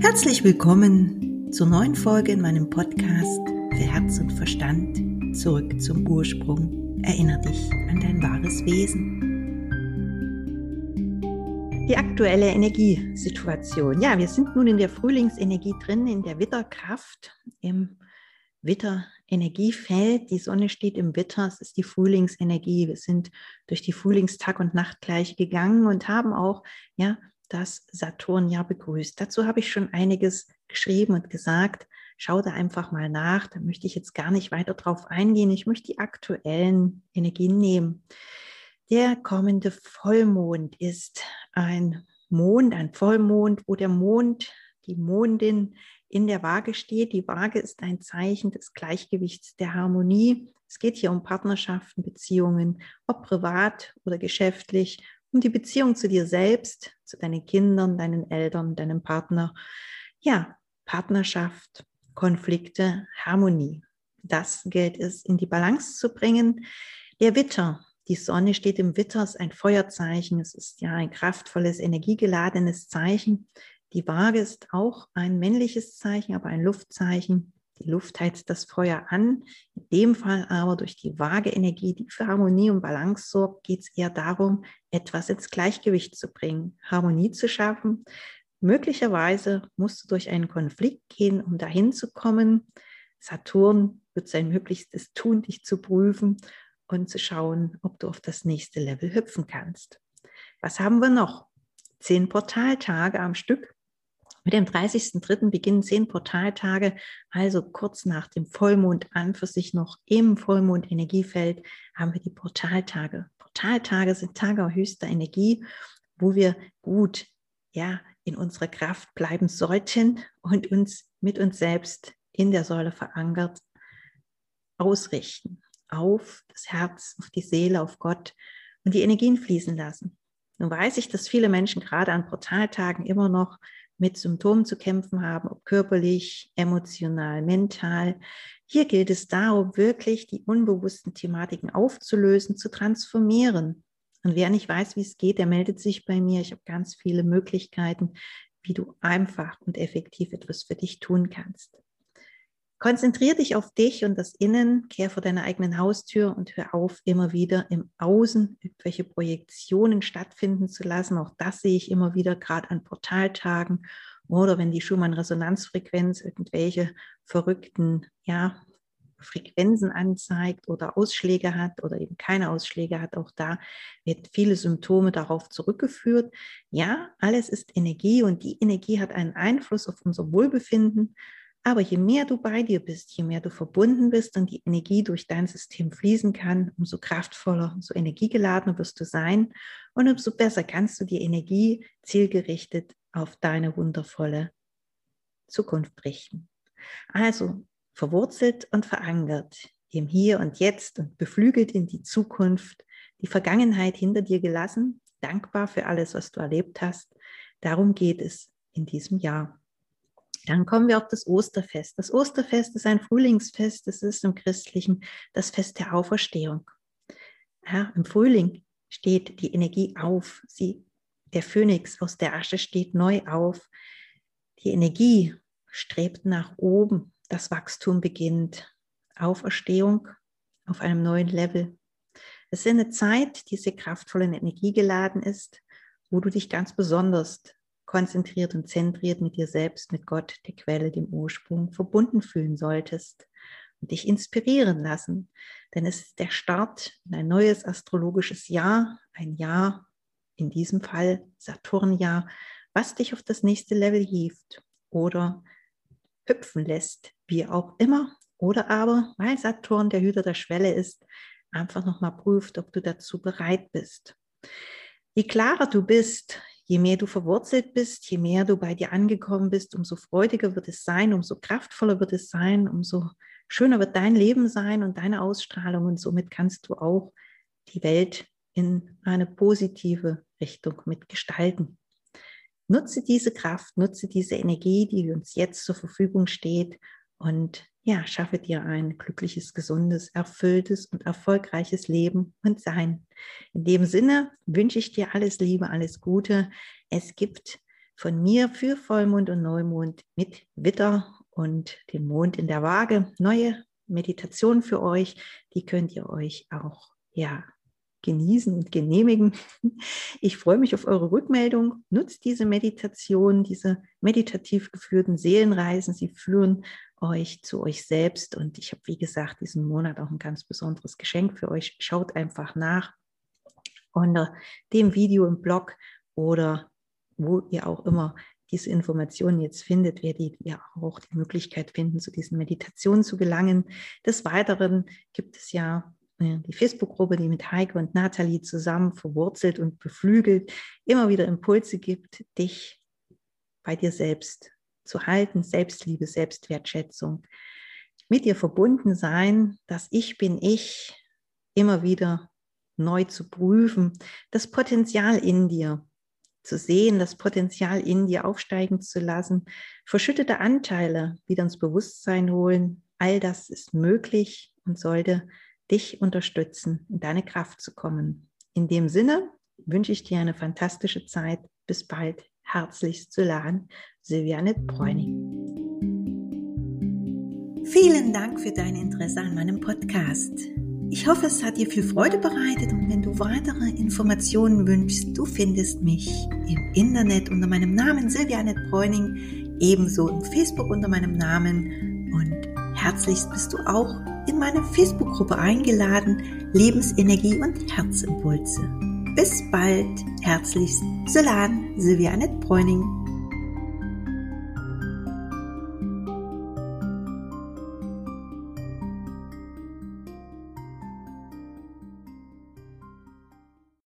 Herzlich willkommen zur neuen Folge in meinem Podcast für Herz und Verstand. Zurück zum Ursprung. Erinner dich an dein wahres Wesen. Die aktuelle Energiesituation. Ja, wir sind nun in der Frühlingsenergie drin, in der Witterkraft, im Witter-Energiefeld. Die Sonne steht im Witter, es ist die Frühlingsenergie. Wir sind durch die Frühlingstag- und Nachtgleiche gegangen und haben auch ja, das Saturnjahr begrüßt. Dazu habe ich schon einiges geschrieben und gesagt. Schau da einfach mal nach. Da möchte ich jetzt gar nicht weiter drauf eingehen. Ich möchte die aktuellen Energien nehmen. Der kommende Vollmond ist ein Mond, ein Vollmond, wo der Mond, die Mondin in der Waage steht. Die Waage ist ein Zeichen des Gleichgewichts, der Harmonie. Es geht hier um Partnerschaften, Beziehungen, ob privat oder geschäftlich um die Beziehung zu dir selbst, zu deinen Kindern, deinen Eltern, deinem Partner. Ja, Partnerschaft, Konflikte, Harmonie. Das gilt es in die Balance zu bringen. Der Witter, die Sonne steht im Witter, ist ein Feuerzeichen. Es ist ja ein kraftvolles, energiegeladenes Zeichen. Die Waage ist auch ein männliches Zeichen, aber ein Luftzeichen. Die Luft heizt das Feuer an. In dem Fall aber durch die vage Energie, die für Harmonie und Balance sorgt, geht es eher darum, etwas ins Gleichgewicht zu bringen, Harmonie zu schaffen. Möglicherweise musst du durch einen Konflikt gehen, um dahin zu kommen. Saturn wird sein Möglichstes tun, dich zu prüfen und zu schauen, ob du auf das nächste Level hüpfen kannst. Was haben wir noch? Zehn Portaltage am Stück mit dem 30.03. beginnen zehn Portaltage, also kurz nach dem Vollmond an für sich noch im Vollmond-Energiefeld haben wir die Portaltage. Portaltage sind Tage höchster Energie, wo wir gut ja, in unserer Kraft bleiben sollten und uns mit uns selbst in der Säule verankert ausrichten auf das Herz, auf die Seele, auf Gott und die Energien fließen lassen. Nun weiß ich, dass viele Menschen gerade an Portaltagen immer noch mit Symptomen zu kämpfen haben, ob körperlich, emotional, mental. Hier gilt es darum, wirklich die unbewussten Thematiken aufzulösen, zu transformieren. Und wer nicht weiß, wie es geht, der meldet sich bei mir. Ich habe ganz viele Möglichkeiten, wie du einfach und effektiv etwas für dich tun kannst. Konzentrier dich auf dich und das Innen, kehr vor deiner eigenen Haustür und hör auf, immer wieder im Außen irgendwelche Projektionen stattfinden zu lassen. Auch das sehe ich immer wieder, gerade an Portaltagen oder wenn die Schumann-Resonanzfrequenz irgendwelche verrückten ja, Frequenzen anzeigt oder Ausschläge hat oder eben keine Ausschläge hat. Auch da wird viele Symptome darauf zurückgeführt. Ja, alles ist Energie und die Energie hat einen Einfluss auf unser Wohlbefinden. Aber je mehr du bei dir bist, je mehr du verbunden bist und die Energie durch dein System fließen kann, umso kraftvoller, umso energiegeladener wirst du sein und umso besser kannst du die Energie zielgerichtet auf deine wundervolle Zukunft richten. Also verwurzelt und verankert im Hier und Jetzt und beflügelt in die Zukunft, die Vergangenheit hinter dir gelassen, dankbar für alles, was du erlebt hast. Darum geht es in diesem Jahr. Dann kommen wir auf das Osterfest. Das Osterfest ist ein Frühlingsfest. Das ist im Christlichen das Fest der Auferstehung. Ja, Im Frühling steht die Energie auf. Sie, der Phönix aus der Asche steht neu auf. Die Energie strebt nach oben. Das Wachstum beginnt. Auferstehung auf einem neuen Level. Es ist eine Zeit, die sehr kraftvoll in Energie geladen ist, wo du dich ganz besonders konzentriert und zentriert mit dir selbst, mit Gott, der Quelle, dem Ursprung, verbunden fühlen solltest und dich inspirieren lassen. Denn es ist der Start in ein neues astrologisches Jahr, ein Jahr, in diesem Fall Saturnjahr, was dich auf das nächste Level hieft oder hüpfen lässt, wie auch immer. Oder aber, weil Saturn der Hüter der Schwelle ist, einfach nochmal prüft, ob du dazu bereit bist. Je klarer du bist, je mehr du verwurzelt bist, je mehr du bei dir angekommen bist, umso freudiger wird es sein, umso kraftvoller wird es sein, umso schöner wird dein Leben sein und deine Ausstrahlung und somit kannst du auch die Welt in eine positive Richtung mitgestalten. Nutze diese Kraft, nutze diese Energie, die uns jetzt zur Verfügung steht und ja, schaffe dir ein glückliches, gesundes, erfülltes und erfolgreiches Leben und Sein. In dem Sinne wünsche ich dir alles Liebe, alles Gute. Es gibt von mir für Vollmond und Neumond mit Witter und dem Mond in der Waage. Neue Meditation für euch, die könnt ihr euch auch ja genießen und genehmigen. Ich freue mich auf eure Rückmeldung. Nutzt diese Meditation, diese meditativ geführten Seelenreisen. Sie führen euch zu euch selbst. Und ich habe, wie gesagt, diesen Monat auch ein ganz besonderes Geschenk für euch. Schaut einfach nach unter dem Video im Blog oder wo ihr auch immer diese Informationen jetzt findet, werdet ihr auch die Möglichkeit finden, zu diesen Meditationen zu gelangen. Des Weiteren gibt es ja äh, die Facebook-Gruppe, die mit Heike und Nathalie zusammen verwurzelt und beflügelt immer wieder Impulse gibt, dich bei dir selbst zu halten, Selbstliebe, Selbstwertschätzung, mit dir verbunden sein, dass ich bin ich immer wieder neu zu prüfen, das Potenzial in dir zu sehen, das Potenzial in dir aufsteigen zu lassen, verschüttete Anteile wieder ins Bewusstsein holen. All das ist möglich und sollte dich unterstützen, in deine Kraft zu kommen. In dem Sinne wünsche ich dir eine fantastische Zeit. Bis bald. Herzlichst zu laden, Silviane Bräuning. Vielen Dank für dein Interesse an meinem Podcast. Ich hoffe, es hat dir viel Freude bereitet und wenn du weitere Informationen wünschst, du findest mich im Internet unter meinem Namen Silvianet Bräuning, ebenso im Facebook unter meinem Namen und herzlichst bist du auch in meine Facebook-Gruppe eingeladen, Lebensenergie und Herzimpulse. Bis bald, herzlichst, Solan Silvianet Bräuning.